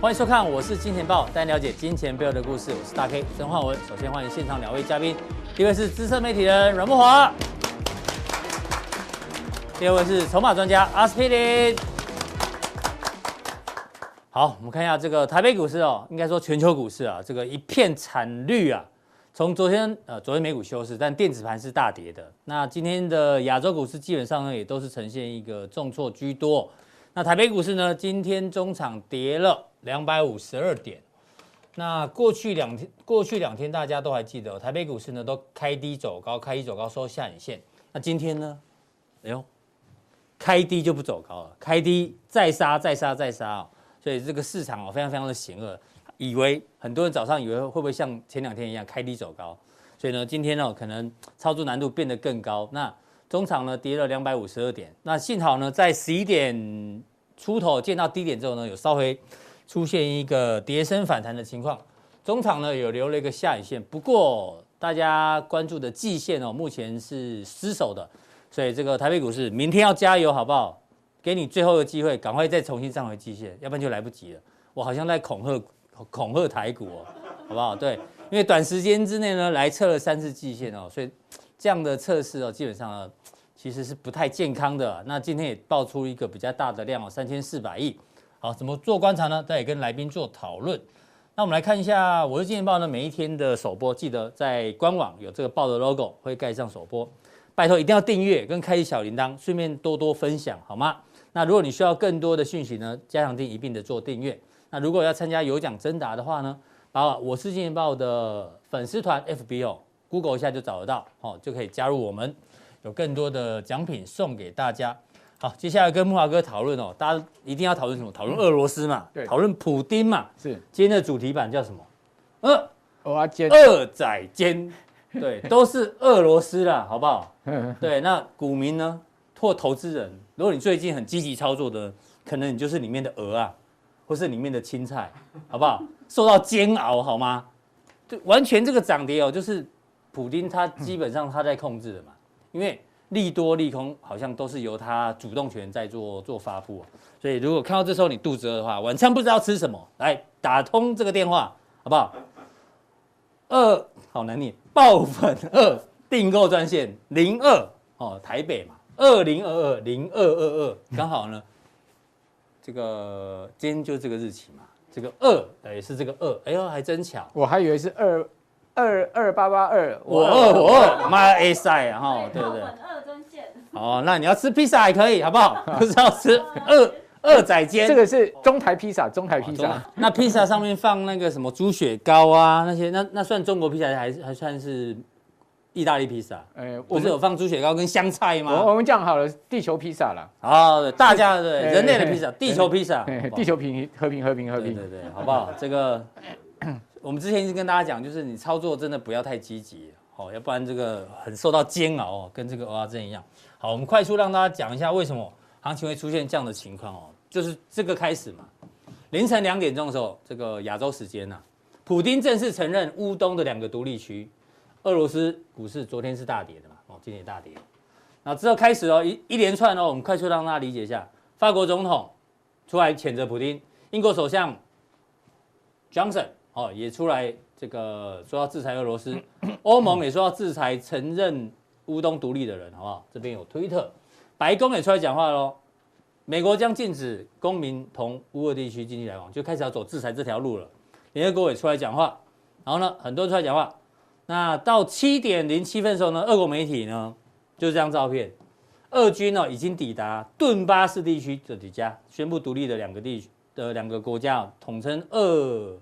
欢迎收看，我是金钱豹，带您了解金钱背后的故事。我是大 K 曾焕文。首先欢迎现场两位嘉宾，一位是资深媒体人阮慕驊，第二位是筹码专家阿斯匹林。好，我们看一下这个台北股市哦，应该说全球股市啊，这个一片惨绿啊。从昨天呃，昨天美股休市，但电子盘是大跌的。那今天的亚洲股市基本上呢，也都是呈现一个重挫居多。那台北股市呢，今天中场跌了两百五十二点。那过去两天，过去两天大家都还记得，台北股市呢都开低走高，开低走高收下影线。那今天呢，哎呦，开低就不走高了，开低再杀，再杀，再杀哦。所以这个市场哦，非常非常的险恶，以为很多人早上以为会不会像前两天一样开低走高，所以呢，今天呢可能操作难度变得更高。那中场呢跌了两百五十二点，那幸好呢在十一点出头见到低点之后呢，有稍微出现一个跌升反弹的情况。中场呢有留了一个下影线，不过大家关注的季线哦，目前是失守的，所以这个台北股市明天要加油，好不好？给你最后的机会，赶快再重新站回季线，要不然就来不及了。我好像在恐吓恐吓台股哦，好不好？对，因为短时间之内呢来测了三次季线哦，所以。这样的测试哦，基本上呢，其实是不太健康的。那今天也爆出一个比较大的量哦，三千四百亿。好，怎么做观察呢？再跟来宾做讨论。那我们来看一下《我是金钱报》呢，每一天的首播，记得在官网有这个报的 logo 会盖上首播。拜托一定要订阅跟开启小铃铛，顺便多多分享，好吗？那如果你需要更多的讯息呢，加强錠一并的做订阅。那如果要参加有奖征答的话呢，把《我是金钱报》的粉丝团 FB 哦。Google 一下就找得到，哦，就可以加入我们，有更多的奖品送给大家。好，接下来跟木华哥讨论哦，大家一定要讨论什么？讨论俄罗斯嘛，对，讨论普丁嘛，是。今天的主题版叫什么？呃，蚵仔煎，蚵仔煎，对，都是俄罗斯啦，好不好？对，那股民呢，或投资人，如果你最近很积极操作的，可能你就是里面的鹅啊，或是里面的青菜，好不好？受到煎熬，好吗？就，完全这个涨跌哦，就是。普丁他基本上他在控制的嘛，因为利多利空好像都是由他主动权在做做发布，所以如果看到这时候你肚子饿的话，晚餐不知道吃什么，来打通这个电话好不好？二好难念，爆粉二订购专线零二哦，台北嘛，二零二二零二二二，刚好呢，这个今天就这个日期嘛，这个二也是这个二，哎呦还真巧，我还以为是二。二二八八二，我二我二，妈 A 赛啊哈，对不对？二专线。哦，那你要吃披萨也可以，好不好？不是要吃二二仔煎，这个是中台披萨，中台披萨。那披萨上面放那个什么猪血糕啊，那些那那算中国披萨还是还算是意大利披萨？哎，不是有放猪血糕跟香菜吗？我们讲好了，地球披萨了。哦，大家对人类的披萨，地球披萨，地球平和平和平和平，对对，好不好？这个。我们之前一直跟大家讲，就是你操作真的不要太积极，好，要不然这个很受到煎熬哦，跟这个蚵仔煎一样。好，我们快速让大家讲一下为什么行情会出现这样的情况哦，就是这个开始嘛，凌晨两点钟的时候，这个亚洲时间呐，普丁正式承认乌东的两个独立区。俄罗斯股市昨天是大跌的嘛，哦，今天也大跌。那之后开始哦，一一连串哦，我们快速让大家理解一下，法国总统出来谴责普丁，英国首相 Johnson。哦，也出来这个说要制裁俄罗斯，欧盟也说要制裁承认乌东独立的人，好不好？这边有推特，白宫也出来讲话喽，美国将禁止公民同乌俄地区经济来往，就开始要走制裁这条路了。联合国也出来讲话，然后呢，很多人出来讲话。那到七点零七分的时候呢，俄国媒体呢就这张照片，俄军呢已经抵达顿巴斯地区这几家宣布独立的两个地区的两个国家，统称俄。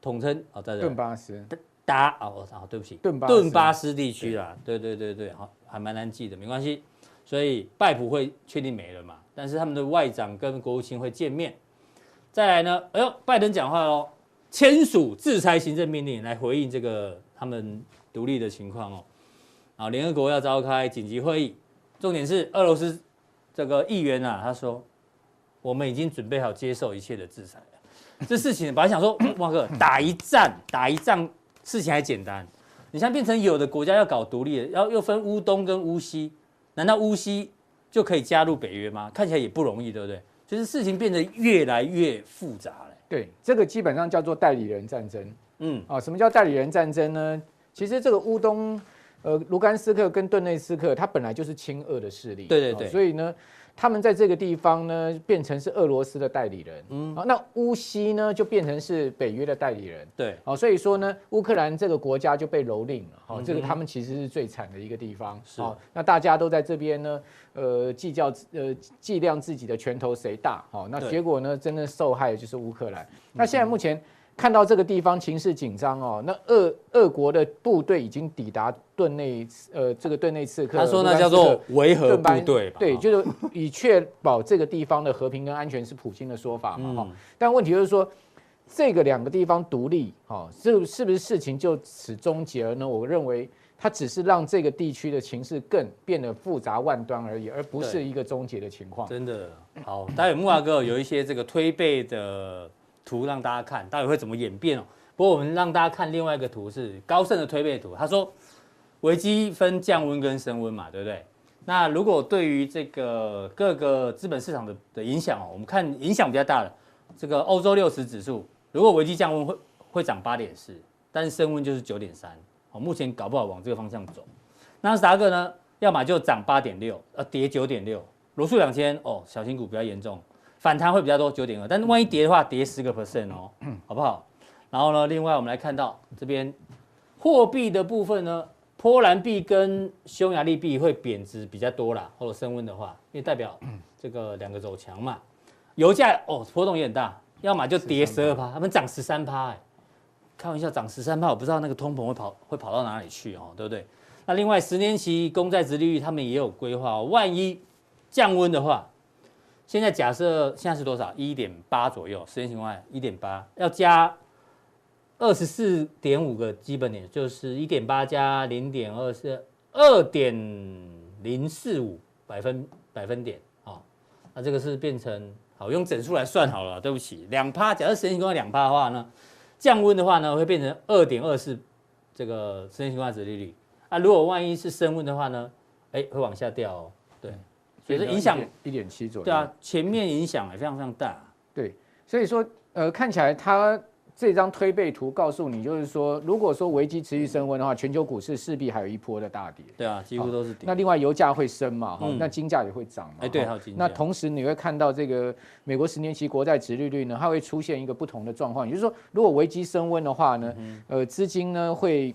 统称哦，在这。顿巴斯。达哦哦，对不起，顿巴顿巴斯地区啦，对对对对，好，还蛮难记的，没关系。所以拜普会确定没了嘛？但是他们的外长跟国务卿会见面。再来呢，哎呦，拜登讲话喽，签署制裁行政命令来回应这个他们独立的情况哦。啊，联合国要召开紧急会议，重点是俄罗斯这个议员啊，他说我们已经准备好接受一切的制裁。这事情本来想说，哇哥打一仗打一仗，事情还简单。你现在变成有的国家要搞独立了，要又分乌东跟乌西，难道乌西就可以加入北约吗？看起来也不容易，对不对？就是事情变得越来越复杂了。对，这个基本上叫做代理人战争。嗯，啊，什么叫代理人战争呢？其实这个乌东，呃，卢甘斯克跟顿内斯克，它本来就是亲俄的势力。对对对。所以呢，他们在这个地方呢，变成是俄罗斯的代理人。嗯。好，那乌西呢，就变成是北约的代理人。对。好，所以说呢，乌克兰这个国家就被蹂躏了。好，这个他们其实是最惨的一个地方。是。好，那大家都在这边呢，呃，计较呃计量自己的拳头谁大。好，那结果呢，真的受害的就是乌克兰。那现在目前。看到这个地方情势紧张哦，那俄俄国的部队已经抵达顿内呃这个顿内刺客，他说那叫做维和部队，对，就是以确保这个地方的和平跟安全是普京的说法嘛哈。嗯、但问题就是说，这个两个地方独立哈，这是不是事情就此终结了呢？我认为它只是让这个地区的情势更变得复杂万端而已，而不是一个终结的情况。真的好，待会木华哥有一些这个推背的。图让大家看到底会怎么演变哦。不过我们让大家看另外一个图，是高盛的推背图。他说，危机分降温跟升温嘛，对不对？那如果对于这个各个资本市场的的影响哦，我们看影响比较大的这个欧洲六十指数，如果危机降温会会涨八点四，但是升温就是九点三。哦，目前搞不好往这个方向走。纳斯达克呢，要么就涨八点六，呃，跌九点六。罗素两千哦，小型股比较严重。反弹会比较多，九点二，但是万一跌的话，跌十个 percent 哦，好不好？然后呢，另外我们来看到这边货币的部分呢，波兰币跟匈牙利币会贬值比较多啦，或者升温的话，因为代表这个两个走强嘛。油价哦，波动也很大，要么就跌十二趴，他们涨十三趴，哎，开玩笑，涨十三趴，我不知道那个通膨会跑会跑到哪里去哦，对不对？那另外十年期公债殖利率他们也有规划哦，万一降温的话。现在假设现在是多少？一点八左右，十年情况下一点八，要加二十四点五个基本点，就是一点八加零点二是二点零四五百分百分点啊。那这个是变成好用整数来算好了，对不起，两趴。假设十年情况下两趴的话呢，降温的话呢会变成二点二四这个十年情况下殖利率啊。如果万一是升温的话呢，哎会往下掉哦，对。所以说影响一点七左右，对啊，前面影响也非常非常大。对，所以说呃，看起来它这张推背图告诉你，就是说，如果说危机持续升温的话，全球股市势必还有一波的大跌。对啊，几乎都是跌。那另外油价会升嘛？哈、嗯，那金价也会涨嘛？哎，对，还有金价。那同时你会看到这个美国十年期国债殖利率呢，它会出现一个不同的状况，也就是说，如果危机升温的话呢，嗯、呃，资金呢会。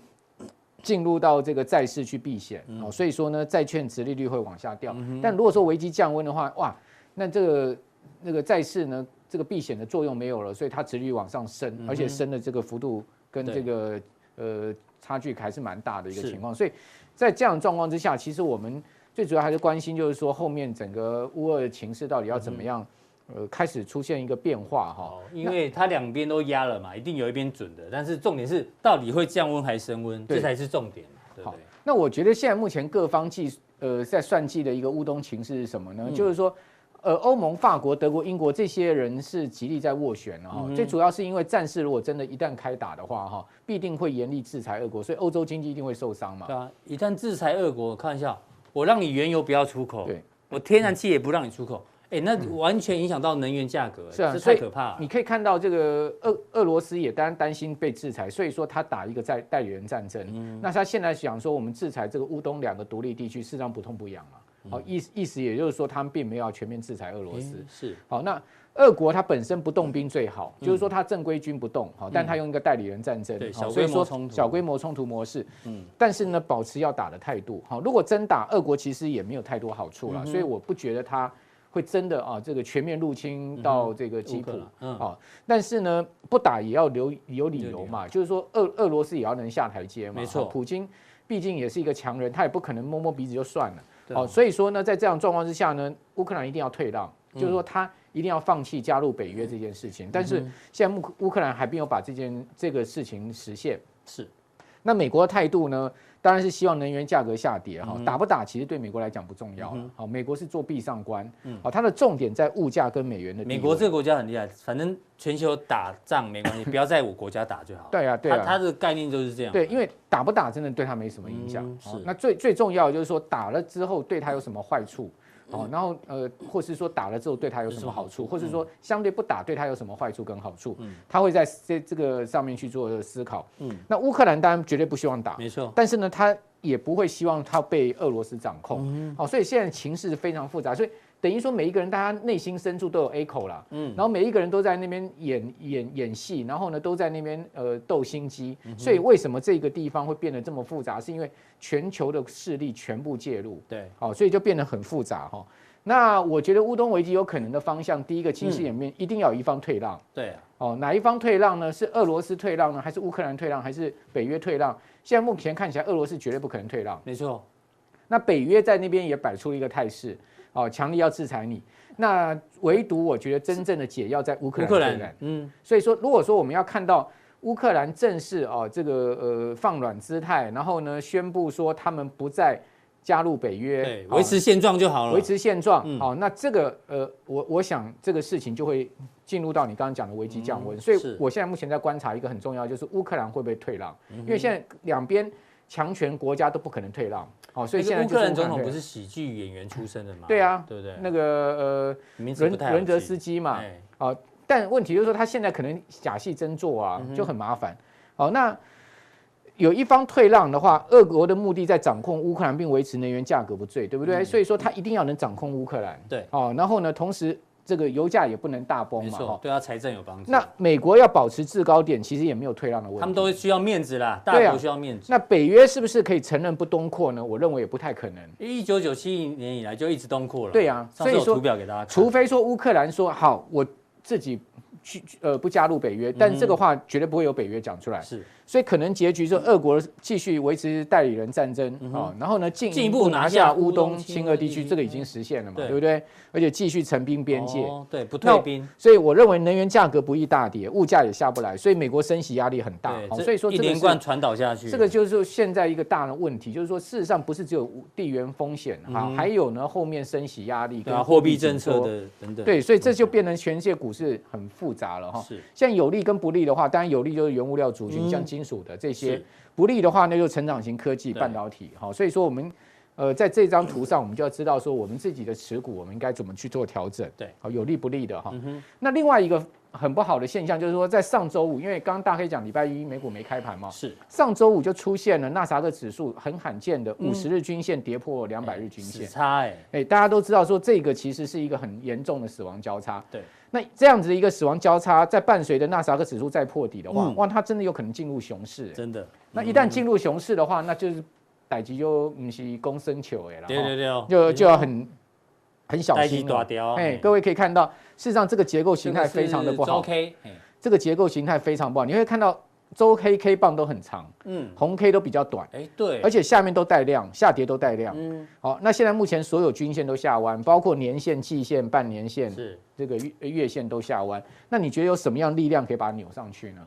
进入到这个债市去避险，哦，所以说呢，债券值利率会往下掉。但如果说危机降温的话，哇，那这个那个债市呢，这个避险的作用没有了，所以它殖利率往上升，而且升的这个幅度跟这个呃差距还是蛮大的一个情况。所以在这样的状况之下，其实我们最主要还是关心，就是说后面整个乌俄的情势到底要怎么样。呃，开始出现一个变化哈，因为它两边都压了嘛，一定有一边准的，但是重点是到底会降温还是升温，这才是重点。好，那我觉得现在目前各方计呃在算计的一个乌冬情势是什么呢？就是说，呃，欧盟、法国、德国、英国这些人是极力在斡旋哈，最主要是因为战事如果真的一旦开打的话哈，必定会严厉制裁俄国，所以欧洲经济一定会受伤嘛。对啊，一旦制裁俄国，看一下，我让你原油不要出口，对，我天然气也不让你出口。哎，那完全影响到能源价格，是啊，太可怕了。你可以看到，这个俄俄罗斯也当然担心被制裁，所以说他打一个在代理人战争。嗯，那他现在想说，我们制裁这个乌东两个独立地区，事实上不痛不痒嘛。好，意思意思也就是说，他们并没有要全面制裁俄罗斯。是。好，那俄国它本身不动兵最好，就是说它正规军不动，好，但他用一个代理人战争，好，所以说小规模冲突模式。嗯。但是呢，保持要打的态度。好，如果真打，俄国其实也没有太多好处了，所以我不觉得他。会真的啊，这个全面入侵到这个基辅，嗯，啊，但是呢，不打也要留有理由嘛，就是说俄俄罗斯也要能下台阶嘛，没错，普京毕竟也是一个强人，他也不可能摸摸鼻子就算了，哦，所以说呢，在这样状况之下呢，乌克兰一定要退让，就是说他一定要放弃加入北约这件事情，但是现在乌乌克兰还没有把这件这个事情实现，是，那美国的态度呢？当然是希望能源价格下跌哈，打不打其实对美国来讲不重要。好，美国是做壁上观，好，它的重点在物价跟美元的。美国这个国家很厉害，反正全球打仗没关系，不要在我国家打就好。对啊，对啊，它的概念就是这样。对，因为打不打真的对它没什么影响。是，那最最重要的就是说打了之后对它有什么坏处？哦，然后呃，或是说打了之后对他有什么好处，或是说相对不打对他有什么坏处跟好处，他会在这这个上面去做思考。嗯，那乌克兰当然绝对不希望打，没错，但是呢，他也不会希望他被俄罗斯掌控。好，所以现在情势非常复杂，所以。等于说每一个人，大家内心深处都有 echo 啦，嗯，然后每一个人都在那边演演演戏，然后呢都在那边呃斗心机，所以为什么这个地方会变得这么复杂？是因为全球的势力全部介入，对，好，所以就变得很复杂哈。那我觉得乌东危机有可能的方向，第一个情势演变一定要有一方退让，对，哦，哪一方退让呢？是俄罗斯退让呢，还是乌克兰退让，还是北约退让？现在目前看起来，俄罗斯绝对不可能退让，没错。那北约在那边也摆出了一个态势。哦，强力要制裁你，那唯独我觉得真正的解药在乌克兰。乌克兰，嗯，所以说，如果说我们要看到乌克兰正式哦这个呃放软姿态，然后呢宣布说他们不再加入北约，对，维持现状就好了，维持现状。嗯、哦，那这个呃，我我想这个事情就会进入到你刚刚讲的危机降温。嗯、所以我现在目前在观察一个很重要，就是乌克兰会不会退让，嗯、因为现在两边强权国家都不可能退让。哦，所以现在乌克兰总统不是喜剧演员出身的吗？对啊，对不对？那个呃，伦伦泽斯基嘛，哦，但问题就是说他现在可能假戏真做啊，就很麻烦。好，那有一方退让的话，俄国的目的在掌控乌克兰并维持能源价格不坠，对不对？所以说他一定要能掌控乌克兰。对，哦，然后呢，同时。这个油价也不能大崩嘛，对他财政有帮助。那美国要保持制高点，其实也没有退让的问题。他们都需要面子啦，大家都需要面子。那北约是不是可以承认不东扩呢？我认为也不太可能。一九九七年以来就一直东扩了。对啊，所以说图表给大家，除非说乌克兰说好，我自己去呃不加入北约，但这个话绝对不会有北约讲出来。是。所以可能结局是俄国继续维持代理人战争啊，然后呢进一步拿下乌东亲俄地区，这个已经实现了嘛，对不对？而且继续成兵边界，对，不退兵。所以我认为能源价格不易大跌，物价也下不来，所以美国升息压力很大。所以说一连贯传导下去，这个就是现在一个大的问题，就是说事实上不是只有地缘风险哈，还有呢后面升息压力跟货币政策的等等。对，所以这就变成全世界股市很复杂了哈。是，现在有利跟不利的话，当然有利就是原物料族群，像。金属的这些不利的话，那就成长型科技、半导体。好，所以说我们呃在这张图上，我们就要知道说我们自己的持股，我们应该怎么去做调整。对，好，有利不利的哈。那另外一个很不好的现象就是说，在上周五，因为刚刚大黑讲礼拜一美股没开盘嘛，是上周五就出现了纳斯达克指数很罕见的五十日均线跌破两百日均线，差哎哎，大家都知道说这个其实是一个很严重的死亡交叉。对。那这样子的一个死亡交叉，在伴随着纳斯达克指数再破底的话，哇，它真的有可能进入熊市。真的。那一旦进入熊市的话，那就是逮鸡就不是公升球哎了。对对对。就就要很很小心。哎，各位可以看到，事实上这个结构形态非常的不好。K，这个结构形态非常不好，你会看到。周 K K 棒都很长，嗯，红 K 都比较短，哎，对，而且下面都带量，下跌都带量，嗯，好，那现在目前所有均线都下弯，包括年线、季线、半年线，是这个月月线都下弯，那你觉得有什么样力量可以把它扭上去呢？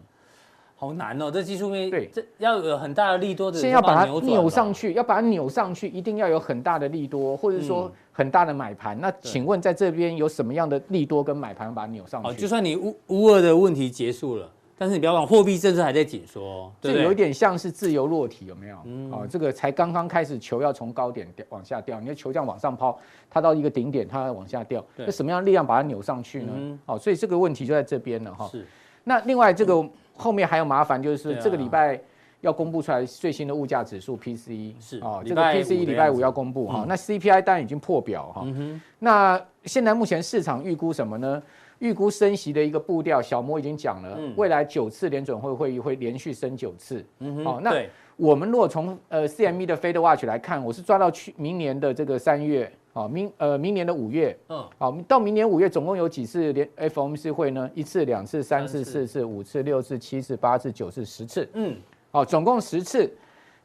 好难哦，这技术面对，这要有很大的利多的，先要把它扭上去，要把它扭上去，一定要有很大的利多，或者说很大的买盘。那请问在这边有什么样的利多跟买盘把它扭上去？就算你乌乌二的问题结束了。但是你不要忘，货币政策还在紧缩，这有一点像是自由落体，有没有？嗯，哦，这个才刚刚开始，球要从高点掉往下掉，你的球这样往上抛，它到一个顶点，它要往下掉，那什么样的力量把它扭上去呢？嗯、哦，所以这个问题就在这边了哈。是。那另外这个后面还有麻烦，就是这个礼拜要公布出来最新的物价指数 PCE 是哦，这个 PCE 礼拜五要公布哈。嗯、那 CPI 当然已经破表哈。嗯、哼那现在目前市场预估什么呢？预估升息的一个步调，小摩已经讲了，未来九次联准会会议会连续升九次。嗯好，那我们如果从呃 CME 的 Fed Watch 来看，我是抓到去明年的这个三月，啊，明呃明年的五月，嗯，好，到明年五月总共有几次联 FOMC 会呢？一次、两次、三次、四次、五次、六次、七次、八次、九次、十次。嗯，好，总共十次。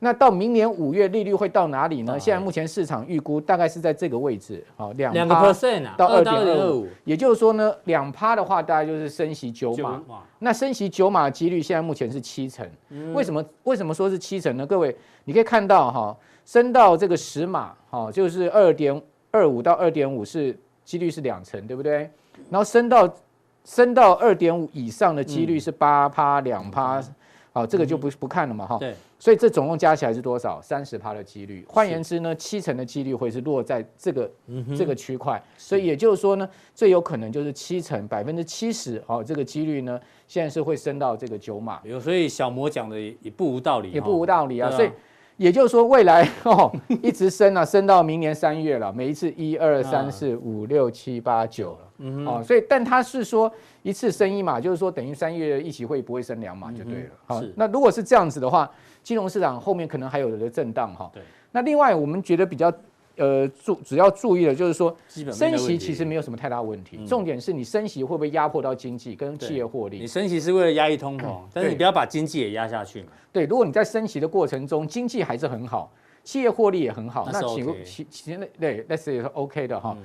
那到明年五月利率会到哪里呢？现在目前市场预估大概是在这个位置，好，两两个 percent 到二点二五，也就是说呢，两趴的话大概就是升息九码。那升息九码的几率现在目前是七成。为什么？为什么说是七成呢？各位，你可以看到哈，升到这个十码，哈，就是二点二五到二点五是几率是两成，对不对？然后升到升到二点五以上的几率是八趴两趴。好，这个就不不看了嘛哈。对。所以这总共加起来是多少？三十趴的几率。换言之呢，七成的几率会是落在这个这个区块。所以也就是说呢，最有可能就是七成百分之七十哦，这个几率呢，现在是会升到这个九码。有，所以小魔讲的也不无道理，也不无道理啊。所以。也就是说，未来哦，一直升啊，升到明年三月了。每一次一二三四五六七八九了，嗯，哦，所以但他是说一次升一码，就是说等于三月一起会不会升两码就对了。好，那如果是这样子的话，金融市场后面可能还有的震荡哈。对。那另外我们觉得比较。呃，注只要注意的就是说，升息其实没有什么太大问题。重点是你升息会不会压迫到经济跟企业获利？你升息是为了压抑通膨，但是你不要把经济也压下去嘛。对，如果你在升息的过程中，经济还是很好，企业获利也很好，那请其其实那对那是也是 OK 的哈。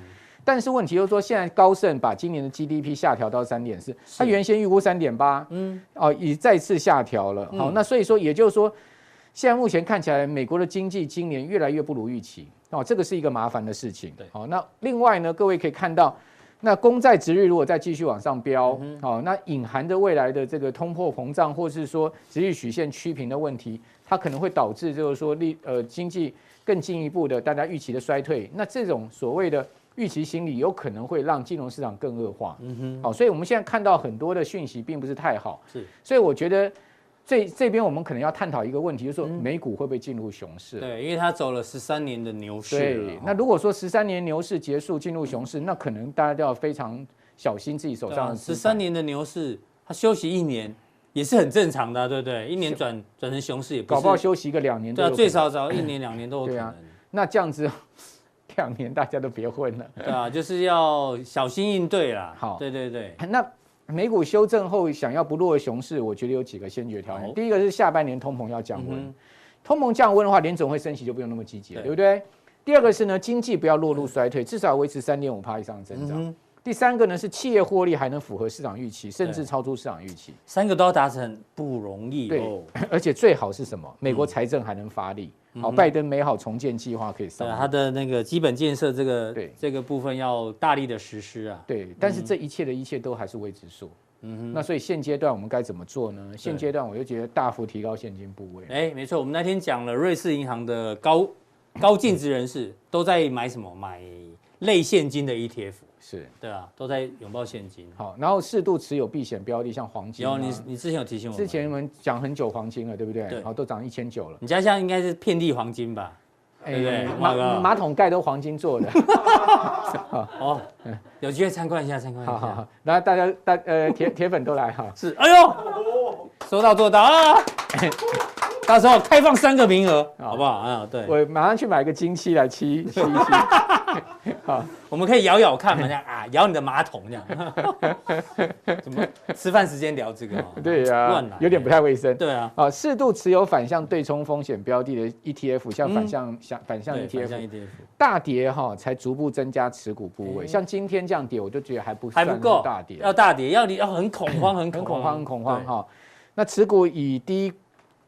但是问题就是说，现在高盛把今年的 GDP 下调到三点四，他原先预估三点八，嗯，哦，已再次下调了。好，那所以说也就是说，现在目前看起来，美国的经济今年越来越不如预期。哦，这个是一个麻烦的事情。对，好，那另外呢，各位可以看到，那公债值率如果再继续往上飙，好，那隐含的未来的这个通货膨胀，或是说殖利率曲线趋平的问题，它可能会导致就是说利呃经济更进一步的大家预期的衰退。那这种所谓的预期心理，有可能会让金融市场更恶化。嗯哼，好，所以我们现在看到很多的讯息并不是太好。是，所以我觉得。这这边我们可能要探讨一个问题，就是说美股会不会进入熊市？对，因为它走了十三年的牛市。对，那如果说十三年牛市结束进入熊市，那可能大家都要非常小心自己手上的。十三年的牛市，它休息一年也是很正常的，对不对？一年转转成熊市也不搞不好休息个两年。对啊，最少找一年两年都有可能。对啊，那这样子 两年大家都别混了。对啊，就是要小心应对啦。好，对对对，那。美股修正后想要不落熊市，我觉得有几个先决条件。第一个是下半年通膨要降温，通膨降温的话，联总会升息就不用那么积极了，对不对？第二个是呢，经济不要落入衰退，至少维持三点五趴以上的增长。第三个呢是企业获利还能符合市场预期，甚至超出市场预期。三个都要达成不容易。对，而且最好是什么？美国财政还能发力。好，拜登美好重建计划可以上。他的那个基本建设，这个对这个部分要大力的实施啊。对，但是这一切的一切都还是未知数。嗯哼。那所以现阶段我们该怎么做呢？现阶段我就觉得大幅提高现金部位。哎，没错，我们那天讲了瑞士银行的高高净值人士都在买什么？买类现金的 ETF。是对啊，都在拥抱现金。好，然后适度持有避险标的，像黄金。有你，你之前有提醒我。之前我们讲很久黄金了，对不对？对。好，都涨一千九了。你家现在应该是遍地黄金吧？对不对？马马桶盖都黄金做的。哦，有机会参观一下，参观一下。好好好，来大家大呃铁 铁粉都来哈。是，哎呦，说到做到啊！到时候开放三个名额，好不好？啊，对。我马上去买个金漆来漆漆一漆。好，我们可以咬咬看嘛，这样啊，咬你的马桶这样。怎么吃饭时间聊这个？对呀，有点不太卫生。对啊，啊，适度持有反向对冲风险标的的 ETF，像反向像反向 ETF，大跌哈才逐步增加持股部位。像今天这样跌，我就觉得还不还不够大跌，要大跌，要你要很恐慌，很恐慌，很恐慌哈。那持股以低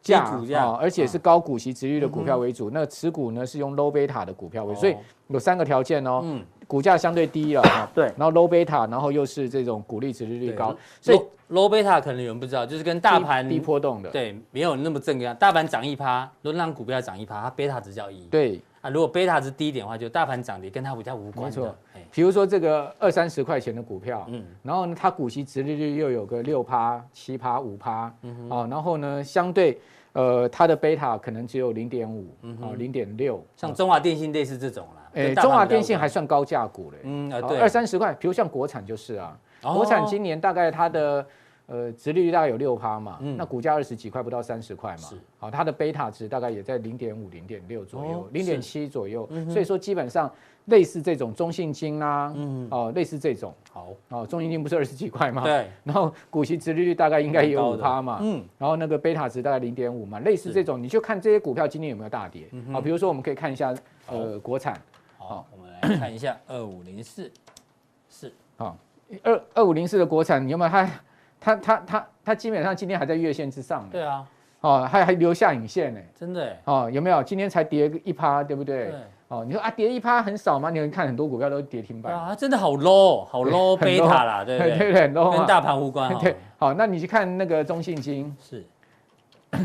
价啊，而且是高股息值率的股票为主。那持股呢是用 low beta 的股票为主，所以有三个条件哦。嗯，股价相对低了，对，然后 low beta，然后又是这种股利值利率高，所以 low beta 可能有人不知道，就是跟大盘低波动的，对，没有那么正样。大盘涨一趴，如果让股票涨一趴，它 beta 值叫一。对啊，如果贝塔值低一点的话，就大盘涨跌跟它股价无关。没错，比如说这个二三十块钱的股票，嗯，然后呢，它股息值利率又有个六趴、七趴、五趴，嗯，啊，然后呢，相对。呃，它的贝塔可能只有零点五，啊，零点六，像中华电信类似这种啦。哎，中华电信还算高价股嘞，嗯啊，对，二三十块，比如像国产就是啊，国产今年大概它的呃殖利率大概有六趴嘛，那股价二十几块，不到三十块嘛，是，好，它的贝塔值大概也在零点五、零点六左右，零点七左右，所以说基本上。类似这种中信金啦，嗯，哦，类似这种，好，哦，中信金不是二十几块吗？对，然后股息殖利率大概应该也有五趴嘛，嗯，然后那个贝塔值大概零点五嘛，类似这种，你就看这些股票今天有没有大跌，好，比如说我们可以看一下，呃，国产，好，我们来看一下二五零四，是，好，二二五零四的国产，你有没有？它它它它它基本上今天还在月线之上，对啊，哦，还还留下影线呢，真的，哦，有没有？今天才跌一趴，对不对？对。哦，你说啊，跌一趴很少吗？你会看很多股票都跌停板啊，真的好 low，好 low 贝塔啦，对对对，对对，跟大盘无关。对，好，那你去看那个中信金，是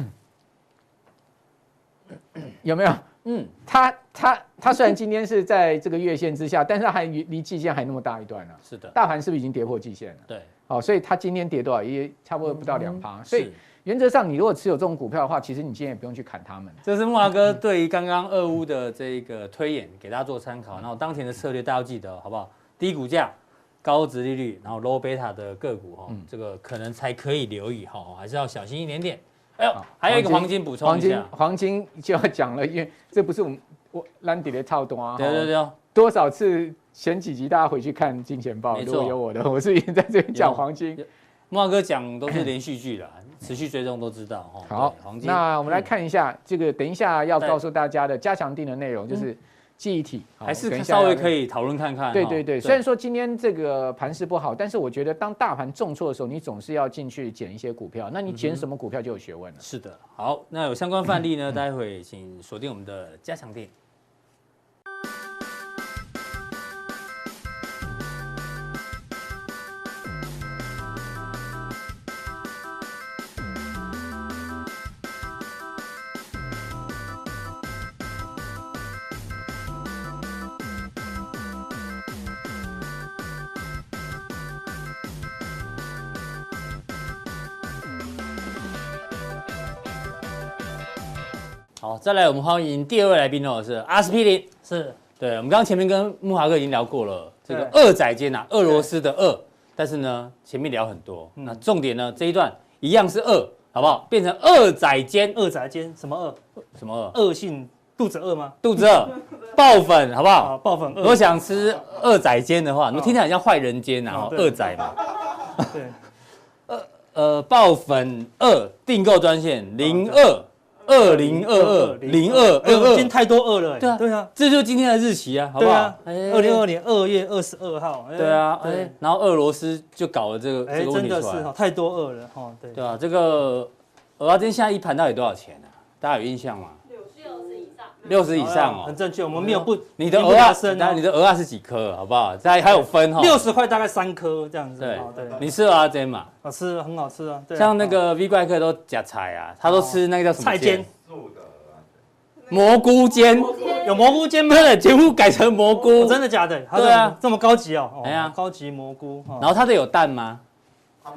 有没有？嗯，它它它虽然今天是在这个月线之下，但是它还离季线还那么大一段呢、啊。是的，大盘是不是已经跌破季线了？对，好，所以它今天跌多少？也差不多不到两趴。所以原则上，你如果持有这种股票的话，其实你今天也不用去砍它们。这是木华哥对于刚刚俄乌的这个推演，给大家做参考。然后当前的策略，大家要记得好不好？低股价、高值利率，然后 low beta 的个股哈，这个可能才可以留意哈，还是要小心一点点。哎呦，还有一个黄金补充一下，黄金就要讲了，因为这不是我们我兰迪的操动啊。对对对，多少次前几集大家回去看金钱豹，如果有我的，我是已经在这里讲黄金。慕驊哥讲都是连续剧啦，持续追踪都知道哈。好，那我们来看一下这个，等一下要告诉大家的加强定的内容就是。记忆体还是稍微可以讨论看看。对对对，虽然说今天这个盘势不好，但是我觉得当大盘重挫的时候，你总是要进去捡一些股票。那你捡什么股票就有学问了。是的，好，那有相关范例呢，待会请锁定我们的加强錠。好，再来我们欢迎第二位来宾哦，是阿司匹林，是对，我们刚刚前面跟慕驊哥已经聊过了，这个二载间呐，俄罗斯的二，但是呢前面聊很多，那重点呢这一段一样是二，好不好？变成二载间，二载间什么二？什么二？恶性肚子饿吗？肚子饿，爆粉好不好？爆粉饿。如果想吃二载间的话，你听起来很像坏人间呐，二仔嘛。对，呃 呃，爆粉二订购专线零二。二零二二零二二二，今天太多二了。对啊，对啊，这就是今天的日期啊，好不好？二零二二年二月二十二号。对啊，哎，然后俄罗斯就搞了这个这个问题出来。真的是太多二了哈。对对啊，这个呃，今天现在一盘到底多少钱呢？大家有印象吗？六十以上。哦，很正确。我们没有不，你的蚵仔，你的鹅啊是几颗？好不好？再还有分哈。六十块大概三颗这样子。对对，你吃蚵仔煎嘛？好吃，很好吃啊。像那个 V 怪客都夹菜啊，他都吃那个叫什么？菜煎。蘑菇煎有蘑菇煎吗？对，节目改成蘑菇，真的假的？对啊，这么高级哦。哎呀，高级蘑菇。然后它的有蛋吗？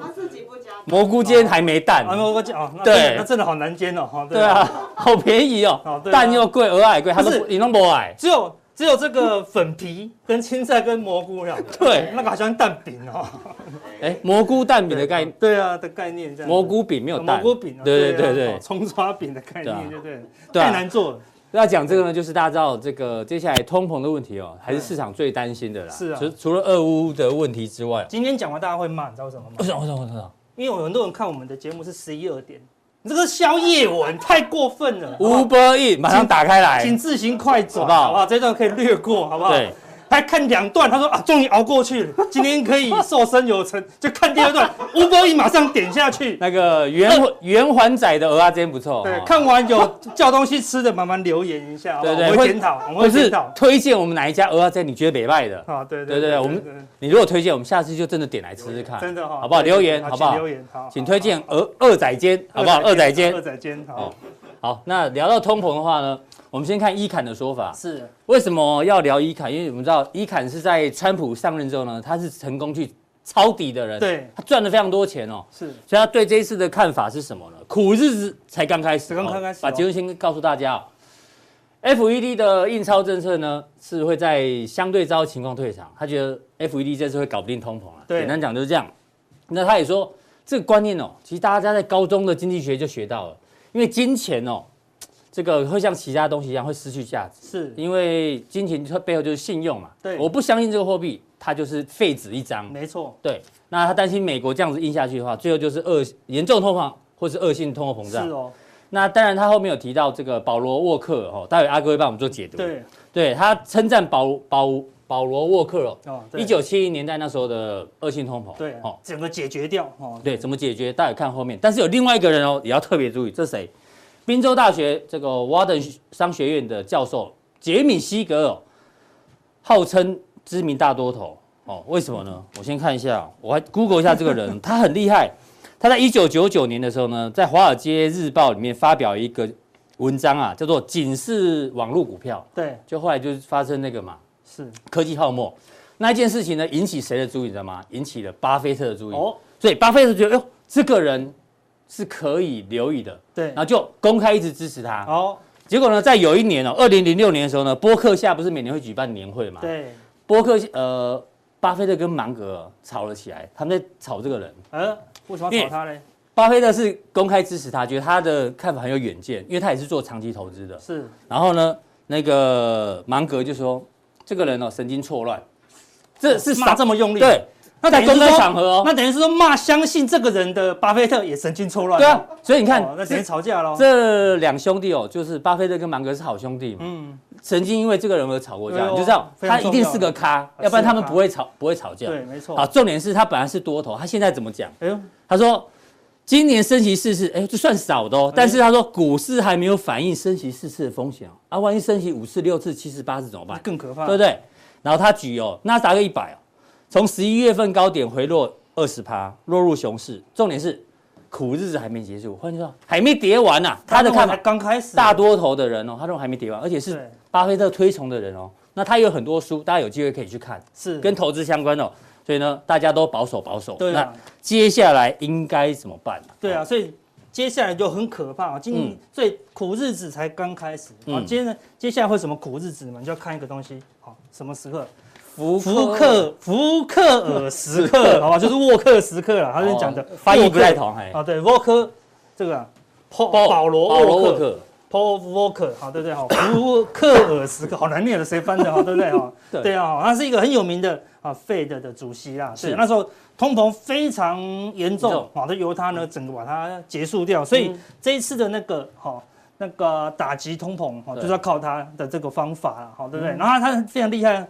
他自己不加。蘑菇煎还没蛋。蘑菇煎哦，对，那真的好难煎哦。对啊，好便宜哦。蛋又贵，蚵仔贵，它是你弄不矮。只有只有这个粉皮跟青菜跟蘑菇了。对，那个好像蛋饼哦。哎，蘑菇蛋饼的概念。对啊，的概念这样。蘑菇饼没有蛋。蘑菇饼。对对对对。葱抓饼的概念，对不对？太难做了。要讲这个呢，就是大家知道这个接下来通膨的问题哦，还是市场最担心的啦。是啊，除除了俄乌的问题之外，今天讲完大家会骂，你知道为什么吗？为什么？为什么？为什么？因为有很多人看我们的节目是十一二点，你这个宵夜文太过分了。Uber 马上打开来，请自行快转，好不好？好不好？这段可以略过，好不好？对。还看两段，他说啊，终于熬过去了，今天可以瘦身有成，就看第二段。Uber Eats 马上点下去。那个圆圆环仔的蚵仔煎不错。对，看完有叫东西吃的，慢慢留言一下。对对，我会检讨，我会检讨。推荐我们哪一家蚵仔煎你觉得北卖的？啊，对对对，我们你如果推荐，我们下次就真的点来吃吃看。真的哈，好不好？留言好不好？留言好，请推荐鹅二仔煎，好不好？二仔煎，二仔煎好。好，那聊到通膨的话呢？我们先看伊坎的说法，是为什么要聊伊坎？因为我们知道伊坎是在川普上任之后呢，他是成功去抄底的人，对，他赚了非常多钱哦，是，所以他对这一次的看法是什么呢？苦日子才刚开始，刚刚开始，把结论先告诉大家哦。FED 的印钞政策呢，是会在相对糟的情况退场，他觉得 FED 这次会搞不定通膨了，对，简单讲就是这样。那他也说这个观念哦，其实大家在高中的经济学就学到了，因为金钱哦。这个会像其他东西一样会失去价值，是因为金钱它背后就是信用嘛。对，我不相信这个货币，它就是废纸一张。没错。对，那他担心美国这样子印下去的话，最后就是恶严重通膨或是恶性通货膨胀。是哦。那当然，他后面有提到这个保罗沃克哦，待会阿哥会帮我们做解读。对，对他称赞保保保罗沃克哦，一九七零年代那时候的恶性通膨，对哦，整个解决掉哦。对，怎么解决？大家看后面。但是有另外一个人哦，也要特别注意，这是谁？宾州大学这个沃登商学院的教授杰米西格尔，号称知名大多头哦。为什么呢？我先看一下，我还 Google 一下这个人，他很厉害。他在一九九九年的时候呢，在《华尔街日报》里面发表一个文章啊，叫做《警示网络股票》。对，就后来就是发生那个嘛，是科技泡沫那一件事情呢，引起谁的注意？你知道吗？引起了巴菲特的注意。哦，所以巴菲特觉得，哟，这个人是可以留意的。对，然后就公开一直支持他。哦，结果呢，在有一年哦，二零零六年的时候呢，波克夏不是每年会举办年会嘛？对，波克呃，巴菲特跟芒格吵了起来，他们在吵这个人。呃。为什么吵他呢？巴菲特是公开支持他，觉得他的看法很有远见，因为他也是做长期投资的。是。然后呢，那个芒格就说：“这个人哦，神经错乱。”这是骂这么用力。对。那在公开场合哦，那等于是说骂相信这个人的巴菲特也神经错乱。对啊。所以你看，那等于吵架喽。这两兄弟哦，就是巴菲特跟芒格是好兄弟嘛。嗯。曾经因为这个人而吵过架，你就知道他一定是个咖，要不然他们不会吵，不会吵架。对，没错。好，重点是他本来是多头，他现在怎么讲？哎呦。他说，今年升息四次，哎，这算少的哦。但是他说，股市还没有反映升息四次的风险哦。啊，万一升息五次、六次、七次、八次怎么办？更可怕，对不对？然后他举哦，纳斯达克一百哦，从十一月份高点回落二十趴，落入熊市。重点是，苦日子还没结束，换句话说，还没跌完呐。他的看法刚开始，大多头的人哦，他认为还没跌完，而且是巴菲特推崇的人哦。那他有很多书，大家有机会可以去看，是跟投资相关的。所以呢，大家都保守保守。对啊。那接下来应该怎么办？对啊，所以接下来就很可怕啊！今年最苦日子才刚开始。好，接着接下来会什么苦日子呢？你就要看一个东西。好，什么时刻？福福克福克尔时刻，好吧，就是沃克时刻了。他是讲的翻译不太同。啊，对，沃克这个保保罗沃克。Paul Walker，好，对不对？好，福克尔斯克，好难念的，谁翻的？哈，对不对？哈，对啊，他是一个很有名的啊，Fed 的主席啦。是，那时候通膨非常严重，好，都由他呢整个把它结束掉。所以这一次的那个哈，那个打击通膨，哈，就是要靠他的这个方法了，好，对不对？然后他非常厉害，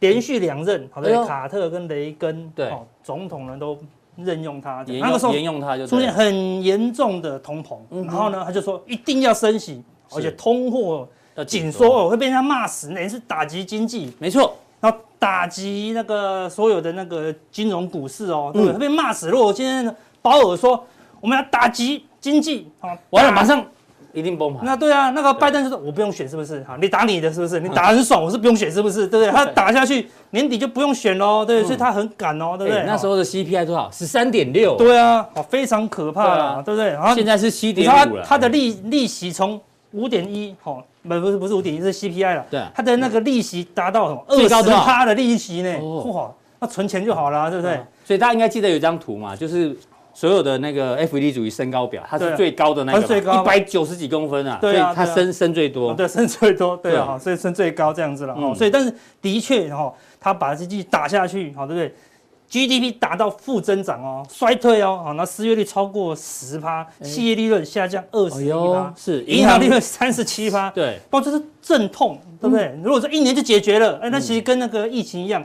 连续两任，好，对，卡特跟雷根，对，总统呢都。任用他，那个时候沿用他就出现很严重的通膨，然后呢，他就说一定要升息，而且通货紧缩哦会被人家骂死，那是打击经济，没错，然后打击那个所有的那个金融股市哦，对，会被骂死。如果我今天鲍尔说我们要打击经济，好，完了马上。一定崩盘。那对啊，那个拜登就说：“我不用选，是不是？哈，你打你的，是不是？你打很爽，我是不用选，是不是？对不对？他打下去，年底就不用选喽，对，所以他很赶哦，对不对？那时候的 CPI 多少？十三点六。对啊，非常可怕啊，对不对？然后现在是七点五了。他的利利息从五点一，好，不不是不是五点一，是 CPI 了。对，他的那个利息达到什么？二十趴的利息呢？哇，那存钱就好了，对不对？所以大家应该记得有一张图嘛，就是。所有的那个 FED 主义身高表，它是最高的那个，一百九十几公分啊，所以它升升最多，对，升最多，对啊，所以升最高这样子了，哦，所以但是的确哈，它把经济打下去，好，对不对？GDP 达到负增长哦，衰退哦，好，那失业率超过十趴，企业利润下降二十一趴，是银行利润三十七趴，对，包括这是阵痛，对不对？如果说一年就解决了，哎，那其实跟那个疫情一样。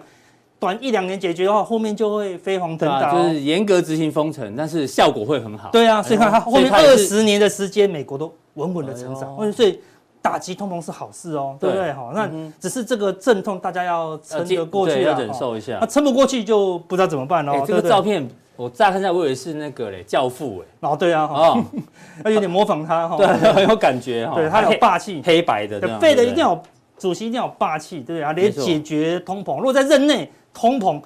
短一两年解决的话，后面就会飞黄腾达，就是严格执行封城，但是效果会很好。对啊，所以看它后面二十年的时间，美国都稳稳的成长，所以打击通膨是好事哦，对不对？哈，那只是这个阵痛，大家要撑得过去，要忍受一下。那撑不过去就不知道怎么办哦。这个照片我乍看下，我以为是那个嘞教父哎。哦，对啊，哦，要有点模仿他哈，对，很 有感觉哈。对他有霸气，黑白的，废的一定要主席一定要有霸气，对啊，连解决通膨，如果在任内通膨。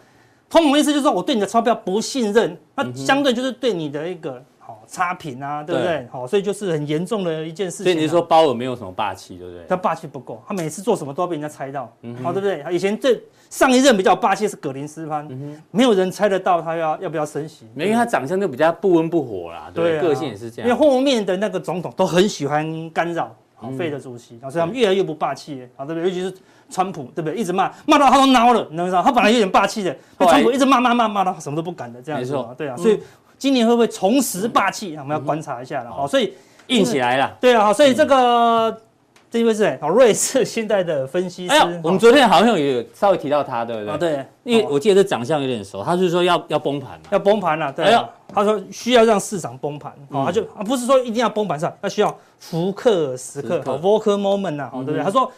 通膨意思就是说我对你的钞票不信任，那相对就是对你的一个好差评啊，对不对？好，所以就是很严重的一件事情。所以你说鲍尔没有什么霸气，对不对？他霸气不够，他每次做什么都要被人家猜到，好，对不对？以前这上一任比较霸气是葛林斯潘，没有人猜得到他要要不要升息，因为他长相就比较不温不火啦，对，个性也是这样。因为后面的那个总统都很喜欢干扰，好，费的主席，所以他们越来越不霸气，好，对不对？尤其是。川普对不对？一直骂，骂到他都孬了，你知道吗？他本来有点霸气的，被川普一直骂骂骂骂到什么都不敢的这样子。对啊，所以今年会不会重拾霸气？我们要观察一下了。好，所以硬起来了。对啊，好，所以这个这位是好瑞士现在的分析师。我们昨天好像也有稍微提到他，对不对？对，因为我记得这长相有点熟。他是说要要崩盘，要崩盘了。对，他说需要让市场崩盘。哦，他就啊不是说一定要崩盘上，他需要福克尔时刻，Volcker moment 呐，对不对？他说。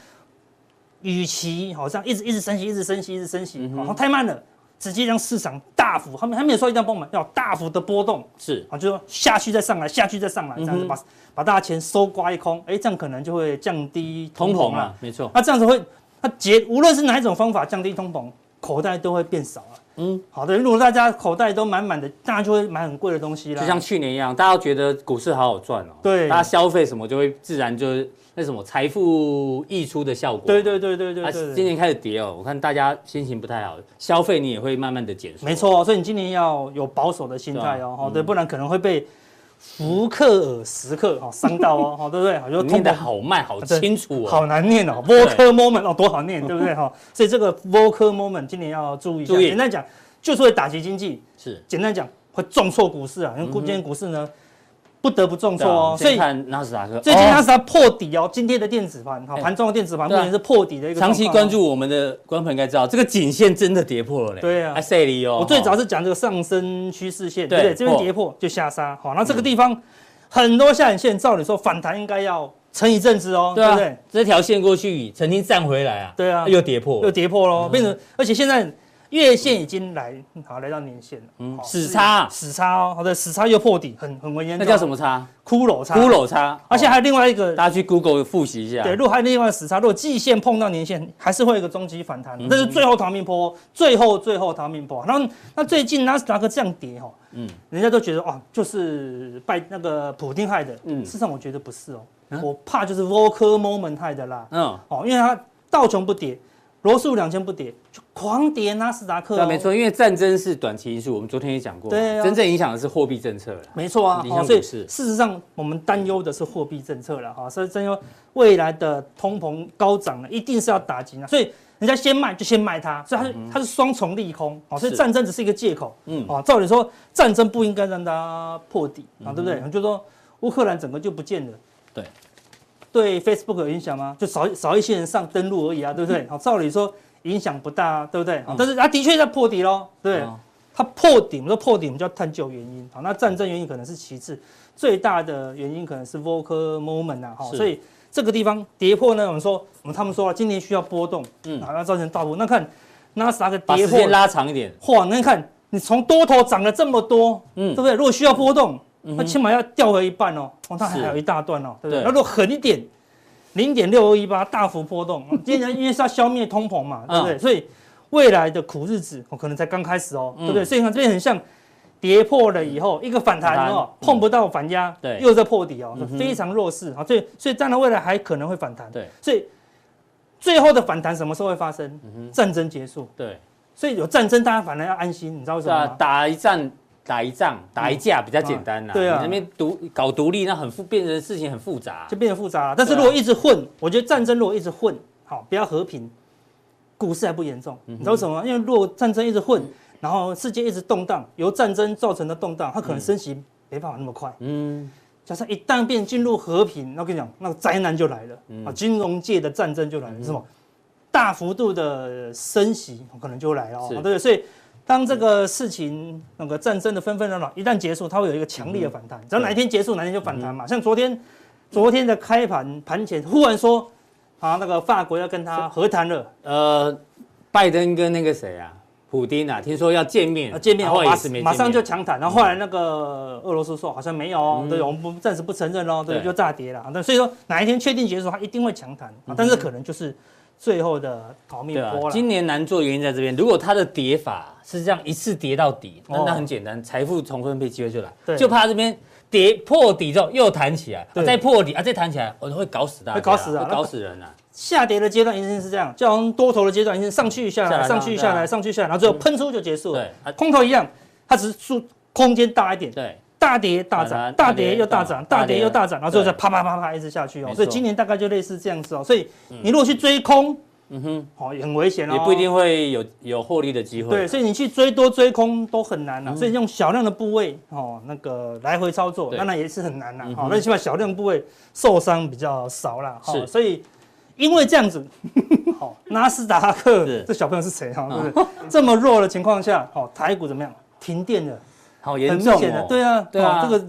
与其好像一直一直升息，一直升息，一直升息，好，太慢了，直接让市场大幅，还没还没有说一定要崩盘，要大幅的波动，是啊，就说下去再上来，下去再上来，这样子把、嗯、把大家钱收刮一空，哎、欸，这样可能就会降低通膨啊，没错。那这样子会，那结无论是哪一种方法降低通膨，口袋都会变少了。嗯，好的，如果大家口袋都满满的，大家就会买很贵的东西啦。就像去年一样，大家都觉得股市好好赚哦，对，大家消费什么就会自然就是。那什么财富溢出的效果？对对对对对，对，对。今年开始跌哦，我看大家心情不太好，消费你也会慢慢的减。没错，所以你今年要有保守的心态哦，好对，不然可能会被福克尔时刻哦伤到哦，好对不对？就念得好慢，好清楚哦，好难念哦，Volcker moment 哦，多好念，对不对哈？所以这个 Volcker moment 今年要注意一下。简单讲，就是会打击经济。是，简单讲会重挫股市啊，因为今天股市呢。不得不重挫哦，所以看纳斯达克。最近纳斯达克破底哦，今天的电子盘，好盘中的电子盘目前是破底的一个。长期关注我们的观众应该知道，这个颈线真的跌破了嘞。对啊，哎，塞里哦，我最早是讲这个上升趋势线，对不对？这边跌破就下杀，好，那这个地方很多下影线，照理说反弹应该要撑一阵子哦，对不对？这条线过去曾经站回来啊，对啊，又跌破，又跌破喽，变成而且现在。月线已经来，好来到年线了。嗯，死叉，死叉哦，好的，死叉又破底，很很危险。那叫什么叉？骷髅叉。骷髅叉，而且还有另外一个，大家去 Google 复习一下。对，如果还有另外一个死叉，如果季线碰到年线，还是会有一个中期反弹。这是最后逃命波，最后最后逃命波。然后那最近纳斯达克这样跌哈，嗯，人家都觉得哦，就是拜那个普丁害的。嗯，事实上我觉得不是哦，我怕就是 Volcker moment 害的啦。嗯，哦，因为它道琼不跌。罗素两千不跌，就狂跌纳斯达克。对，没错，因为战争是短期因素，我们昨天也讲过。对啊，真正影响的是货币政策了。没错啊，哦，所以事实上我们担忧的是货币政策了哈，所以担忧未来的通膨高涨呢，一定是要打击啊。所以人家先卖就先卖它，所以它是它是双重利空啊。所以战争只是一个借口。嗯，啊，照理说战争不应该让它破底啊，对不对？就说乌克兰整个就不见了。对。对 Facebook 有影响吗？就少少一些人上登录而已啊，对不对？好，照理说影响不大，啊对不对？但是它的确在破底喽，对，它破底，我们说破底，我们就要探究原因。好，那战争原因可能是其次，最大的原因可能是 Volcker moment 啊，好，所以这个地方跌破呢，我们说，我们他们说了，今年需要波动，嗯，好，那造成大波。那看纳斯达克跌破，拉长一点，嚯，那看你从多头涨了这么多，嗯，对不对？如果需要波动。那起码要掉回一半哦，哦，它还有一大段哦，对不对？那如果狠一点，零点六二一八大幅波动，今天因为是要消灭通膨嘛，对不对？所以未来的苦日子，可能才刚开始哦，对不对？所以看这边很像跌破了以后一个反弹哦，碰不到反压，对，又在破底哦，非常弱势啊，所以所以当然未来还可能会反弹，对，所以最后的反弹什么时候会发生？战争结束，对，所以有战争大家反而要安心，你知道为什么吗？打一战。打一仗，打一架比较简单呐。对啊，你那边独搞独立，那很复，变成事情很复杂，就变得复杂了。但是如果一直混，我觉得战争如果一直混，好，不要和平，股市还不严重。你知道为什么吗？因为如果战争一直混，然后世界一直动荡，由战争造成的动荡，它可能升息没办法那么快。嗯，加上一旦变进入和平，那我跟你讲，那个灾难就来了啊，金融界的战争就来了，是什么？大幅度的升息可能就来了，对不对？所以。当这个事情那个战争的纷纷扰扰一旦结束，它会有一个强烈的反弹。只要哪一天结束，哪一天就反弹嘛。像昨天，昨天的开盘盘前忽然说，啊，那个法国要跟他和谈了。呃，拜登跟那个谁啊，普丁啊，听说要见面，见面，马马上就强谈。然后后来那个俄罗斯说好像没有，对，我们不暂时不承认喽，对，就炸跌了。那所以说哪一天确定结束，他一定会强谈，但是可能就是。最后的逃命波了。今年难做原因在这边，如果它的跌法是这样一次跌到底，那那很简单，财富重分配机会就来。就怕这边跌破底之后又弹起来，再破底啊再弹起来，我都会搞死大家，会搞死啊，会搞死人啊。下跌的阶段一定是这样，就好像多头的阶段一定上去下来，上去下来，上去下来，然后最后喷出就结束了。空头一样，它只是数空间大一点。对。大跌大涨，大跌又大涨，大跌又大涨，然后最后再啪啪啪啪一直下去哦。所以今年大概就类似这样子哦。所以你如果去追空，嗯哼，好，也很危险哦。也不一定会有有获利的机会。对，所以你去追多追空都很难呐。所以用小量的部位哦，那个来回操作，当然也是很难呐。好，那起码小量部位受伤比较少啦。是，所以因为这样子，好，纳斯达克这小朋友是谁哈？对不对？这么弱的情况下，好，台股怎么样？停电了。好严重哦！对啊，对啊，这个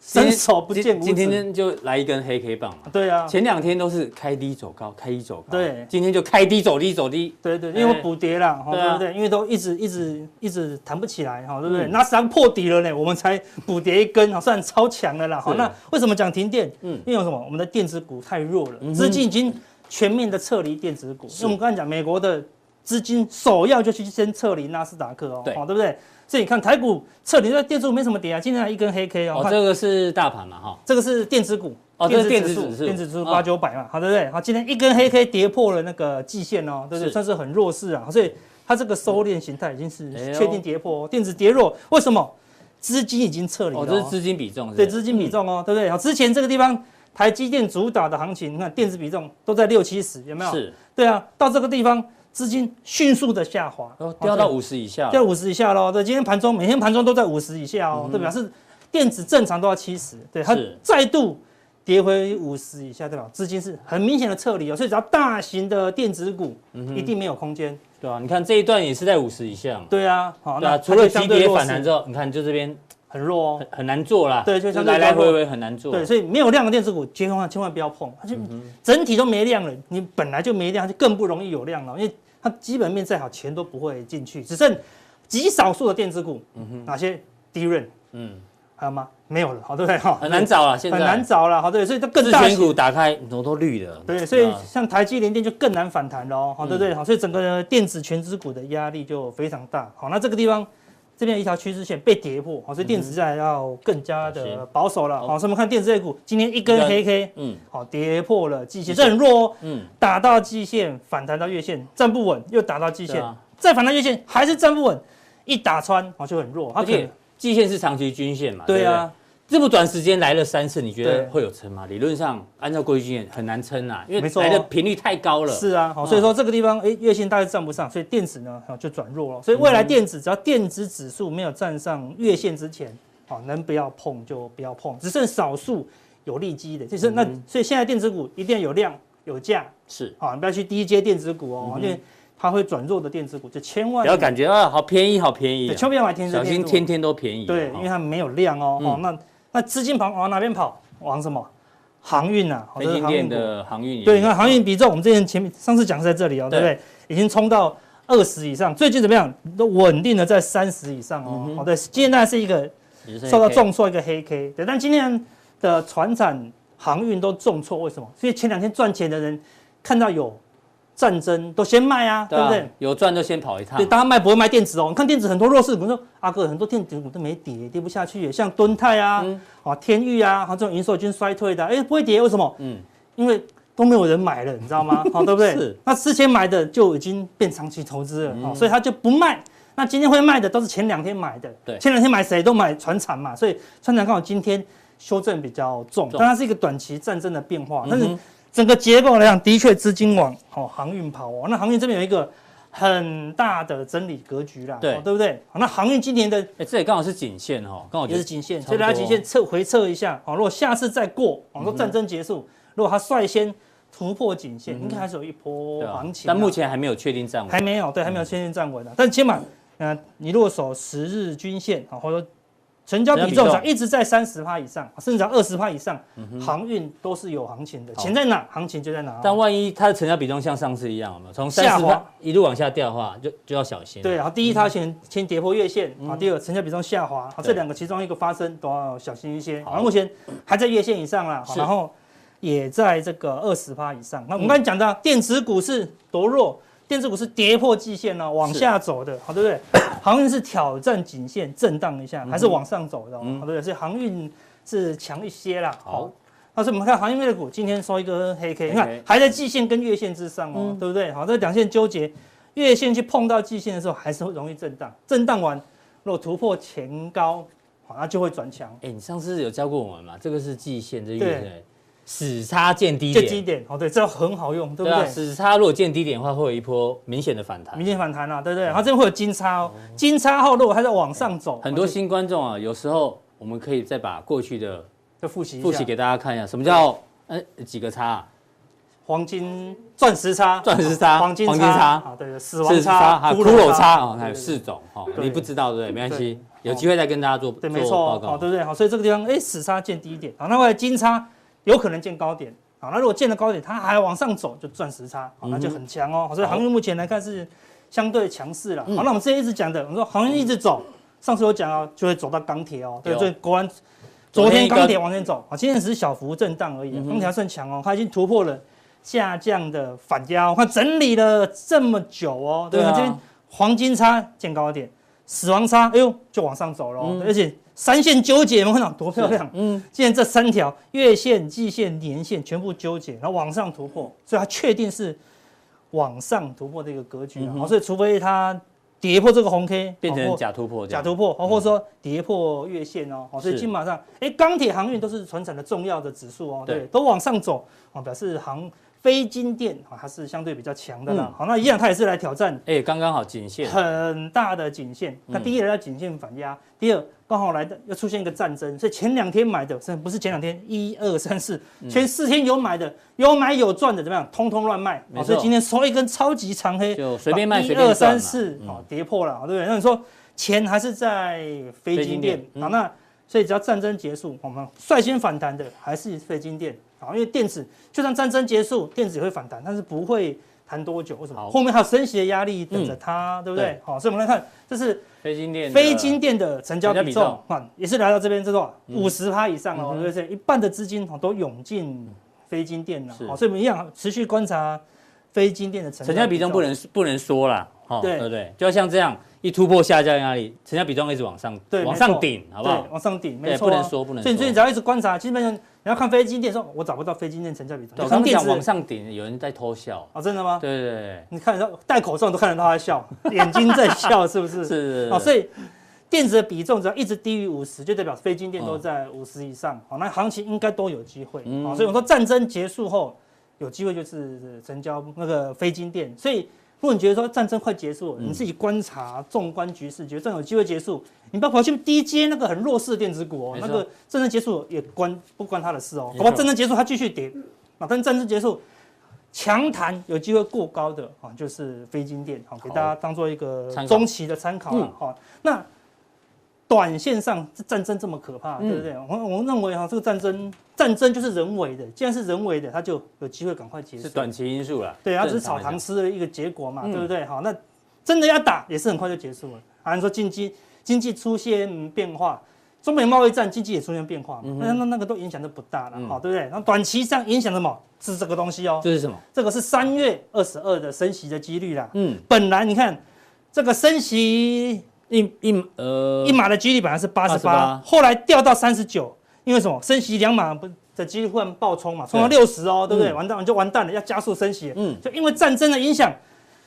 伸手不见五指。今天就来一根黑 K 棒嘛。对啊，前两天都是开低走高，开低走高。对，今天就开低走低走低。对对，因为补跌了，对不对？因为都一直一直一直弹不起来，哈，对不对？那实际上破底了呢，我们才补跌一根，算超强的啦。好，那为什么讲停电？嗯，因为什么？我们的电子股太弱了，资金已经全面的撤离电子股。因为我们刚才讲，美国的资金首要就去先撤离纳斯达克哦，对，对不对？所以你看台股撤离，这电子股没什么跌啊，今天还一根黑 K 哦。哦，这个是大盘嘛，哈，这个是电子股，哦，这是电子指数，电子指数八九百嘛，好，对不对？好，今天一根黑 K 跌破了那个季线哦，对不对？算是很弱势啊，所以它这个收敛形态已经是确定跌破，电子跌弱，为什么？资金已经撤离了，哦，这是资金比重，对，资金比重哦，对不对？好，之前这个地方台积电主导的行情，你看电子比重都在六七十，有没有？是，对啊，到这个地方。资金迅速的下滑，掉到五十以下，掉五十以下喽。对，今天盘中每天盘中都在五十以下哦，对表示电子正常都要七十，对，它再度跌回五十以下，对吧？资金是很明显的撤离哦，所以只要大型的电子股，一定没有空间，对啊，你看这一段也是在五十以下，对啊，好，那除了急跌反弹之后，你看就这边很弱哦，很难做啦，对，就来来回回很难做，对，所以没有量的电子股千万千万不要碰，它就整体都没量了，你本来就没量，就更不容易有量了，因为。它基本面再好，钱都不会进去，只剩极少数的电子股，嗯哼，哪些？DRAM，嗯，还有吗？没有了，好对不对？哈，很难找了，现在很难找了，好对，所以它更大。全股打开头都绿的，对，所以像台积联电就更难反弹了，好对不对？好，所以整个电子全资股的压力就非常大。好，那这个地方这边有一条趋势线被跌破，好，所以电子债要更加的保守了。好，所以我们看电子类股今天一根黑 K，嗯，好，跌破了季线，这很弱哦，嗯，打到季线反弹到月线站不稳，又打到季线，再反弹月线还是站不稳，一打穿好就很弱，而且。季线是长期均线嘛？对啊，这么短时间来了三次，你觉得会有撑吗？理论上，按照过去经验很难撑啊，因为来的频率太高了。是啊，所以说这个地方，哎，月线大概站不上，所以电子呢，就转弱了。所以未来电子只要电子指数没有站上月线之前，好，能不要碰就不要碰，只剩少数有利基的，就是那，所以现在电子股一定要有量有价，是，好，你不要去低阶电子股哦，因为。它会转弱的电子股，就千万不要感觉啊，好便宜，好便宜。千万不要买天，小心天天都便宜。对，因为它没有量哦。哦，那那资金跑往哪边跑？往什么？航运呐，台积电的航运。对，你看航运比重，我们之前前面上次讲是在这里哦，对不对？已经冲到二十以上，最近怎么样？都稳定的在三十以上哦。好，对，今天那是一个受到重挫，一个黑 K。对，但今天的船产航运都重挫，为什么？所以前两天赚钱的人看到有。战争都先卖啊，对不对？有赚就先跑一趟。对，大家卖不会卖电子哦。你看电子很多弱势股，说阿哥很多电子股都没跌，跌不下去。像敦泰啊，啊天域啊，这种营收已经衰退的，哎，不会跌，为什么？嗯，因为都没有人买了，你知道吗？好，对不对？是。那之前买的就已经变长期投资了，所以他就不卖。那今天会卖的都是前两天买的，对，前两天买谁都买船产嘛，所以船产刚好今天修正比较重，但它是一个短期战争的变化，但是。整个结构来讲，的确资金往哦航运跑哦，那航运这边有一个很大的整理格局啦，对，对不对？那航运今年的，哎，这里刚好是颈线哈，刚好就是颈线，所以大家颈线测回测一下哦。如果下次再过，哦，说战争结束，如果它率先突破颈线，应该还是有一波行情。但目前还没有确定站稳，还没有，对，还没有确定站稳的。但起码，呃，你如果守十日均线啊，或者说。成交比重上一直在三十趴以上，甚至在二十趴以上，航运都是有行情的。钱在哪，行情就在哪。但万一它的成交比重像上次一样，有没有从三十趴一路往下掉的话，就就要小心。对啊，第一它先先跌破月线啊，第二成交比重下滑，好，这两个其中一个发生都要小心一些。好，目前还在月线以上啦，然后也在这个二十趴以上。那我们刚才讲到电子股是多弱。电子股是跌破季线呢，往下走的，好对不对？航运是挑战颈线，震荡一下，还是往上走的，好对不对？所以航运是强一些啦。好，那所以我们看航运类股今天收一个黑 K，你看还在季线跟月线之上哦，对不对？好，这两线纠结，月线去碰到季线的时候，还是会容易震荡，震荡完如果突破前高，好，那就会转强。哎，你上次有教过我们嘛？这个是季线，这月线。死叉见低点，见低点哦，对，这很好用，对不对？死叉如果见低点的话，会有一波明显的反弹，明显反弹啊，对不对？然后这边会有金叉哦，金叉后如果还在往上走，很多新观众啊，有时候我们可以再把过去的再复习复习给大家看一下，什么叫呃几个叉？黄金钻石差，钻石差，黄金黄金差，啊，对，死亡差，还有骷髅差啊，还有四种哈，你不知道对不对？没关系，有机会再跟大家做对，没错，好，对不对？好，所以这个地方哎，死差见低点，好，那后来金差有可能见高点，好，那如果见了高点，它还往上走，就钻石差，好，那就很强哦。所以航运目前来看是相对强势了。好，那我们之前一直讲的，我们说航运一直走，上次有讲啊，就会走到钢铁哦，对，所以果然。昨天钢铁往前走啊，今天只是小幅震荡而已。钢铁还算强哦，它已经突破了下降的反压，它整理了这么久哦。对，这边黄金差见高点，死亡差，哎呦就往上走了，而且三线纠结，有没有看到多漂亮？嗯，今天这三条月线、季线、年线全部纠结，然后往上突破，所以它确定是往上突破的一个格局啊。所以除非它。跌破这个红 K，变成假突破，假突破，或者说跌破月线哦，所以今马上，哎，钢铁航运都是传产的重要的指数哦，对，都往上走，哦，表示航非金电啊，还是相对比较强的啦。好，那一样，它也是来挑战，哎，刚刚好颈线，很大的颈线。那第一来到颈线反压，第二。刚好来的又出现一个战争，所以前两天买的，不是前两天，一二三四，前四天有买的，有买有赚的，怎么样？通通乱卖，所以今天收一根超级长黑，就随便卖，一二三四，好，跌破了，对不对？那你说钱还是在非金店，好，那所以只要战争结束，我们率先反弹的还是非金电，好，因为电子就算战争结束，电子也会反弹，但是不会弹多久，为什么？后面还有升息的压力等着它，对不对？好，所以我们来看，这是。非金店，非金电的成交比重啊，也是来到这边，这多少？五十趴以上哦，对不对？一半的资金都涌进非金店了，好，所以我们一样持续观察非金店的成交比重，不能不能说了，对对对，就要像这样一突破下降压力，成交比重一直往上，对，往上顶，好不好？往上顶，没错，不能说不能。所以你最近只要一直观察，基本上。你要看非金电，说我找不到非金电成交比重。我刚讲往上顶，有人在偷笑啊？真的吗？对对对，你看到戴口罩都看得到他在笑，眼睛在笑，是不 是？是。哦，所以电子的比重只要一直低于五十，就代表非金电都在五十以上。好，那行情应该都有机会。好，所以我说战争结束后有机会就是成交那个非金电，所以。如果你觉得说战争快结束了，你自己观察、纵观局势，觉得战争有机会结束，你不要跑去低接那个很弱势的电子股哦。那个战争结束也关不关他的事哦？好吧，战争结束他继续跌啊，但战争结束强弹有机会过高的啊，就是非金电，好，给大家当做一个中期的参考了。哈，那。短线上这战争这么可怕，对不对？我我认为哈，这个战争战争就是人为的，既然是人为的，它就有机会赶快结束。是短期因素了，对，它只是炒糖吃的一个结果嘛，对不对？好，那真的要打也是很快就结束了。好像说经济经济出现变化，中美贸易战经济也出现变化，那那那个都影响都不大了，好，对不对？那短期上影响什么？是这个东西哦。这是什么？这个是三月二十二的升息的几率啦。嗯，本来你看这个升息。一一呃一码的几率本来是八十八，后来掉到三十九，因为什么？升息两码不的几率忽然暴冲嘛，冲到六十哦，对不对？完蛋就完蛋了，要加速升息。嗯，就因为战争的影响，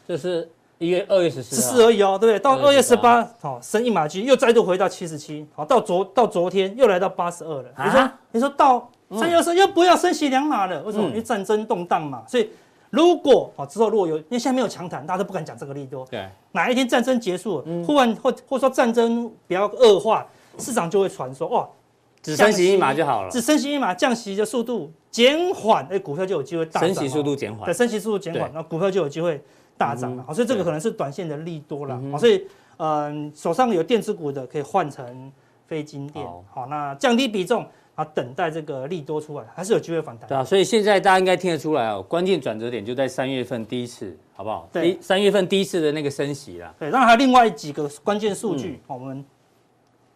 就是一月二月十四，十四而已哦，对不对？到二月十八，好升一码几率又再度回到七十七，好到昨到昨天又来到八十二了。你说你说到三月二十又不要升息两码了，为什么？因为战争动荡嘛，所以。如果啊之后如果有，因为现在没有强弹，大家都不敢讲这个利多。对，哪一天战争结束，忽然或或者说战争比较恶化，市场就会传说哇，只升息一码就好了，只升息一码，降息的速度减缓，哎，股票就有机会大涨。升息速度减缓，对，升息速度减缓，那股票就有机会大涨了。好，所以这个可能是短线的利多了。好，所以嗯，手上有电子股的可以换成非金电。好，那降低比重。啊，等待这个利多出来，还是有机会反弹。对啊，所以现在大家应该听得出来哦，关键转折点就在三月份第一次，好不好？对，三月份第一次的那个升息啦。对，然后还有另外几个关键数据，我们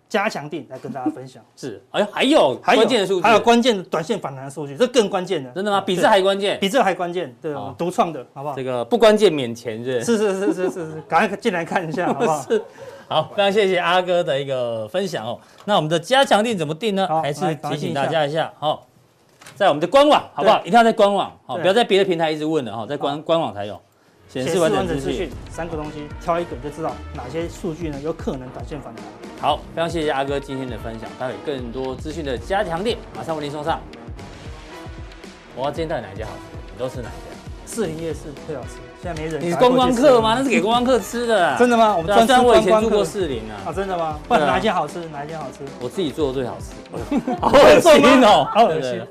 加强定来跟大家分享。是，哎，还有关键的数据，还有关键的短线反弹的数据，这更关键的。真的吗？比这还关键？比这还关键？对，独创的，好不好？这个不关键免钱是？是是是是是是，赶快进来看一下，好不好？是。好，非常谢谢阿哥的一个分享哦。那我们的加强定怎么定呢？还是提醒大家一下，好，在我们的官网，好不好？一定要在官网，好，不要在别的平台一直问了哈，在官官网才有显示完整资讯。三个东西挑一个就知道哪些数据呢有可能短线反弹。好，非常谢谢阿哥今天的分享，待会更多资讯的加强錠马上为您送上。我要今天到底哪一家好吃？你都吃哪一家？四零夜市最好吃。现在没人。你是观光客吗？那是给观光客吃的。真的吗？我们专专我以前住过士林啊。啊，真的吗？不然哪一间好吃？哪一间好吃？我自己做的最好吃。好恶心哦！好恶心。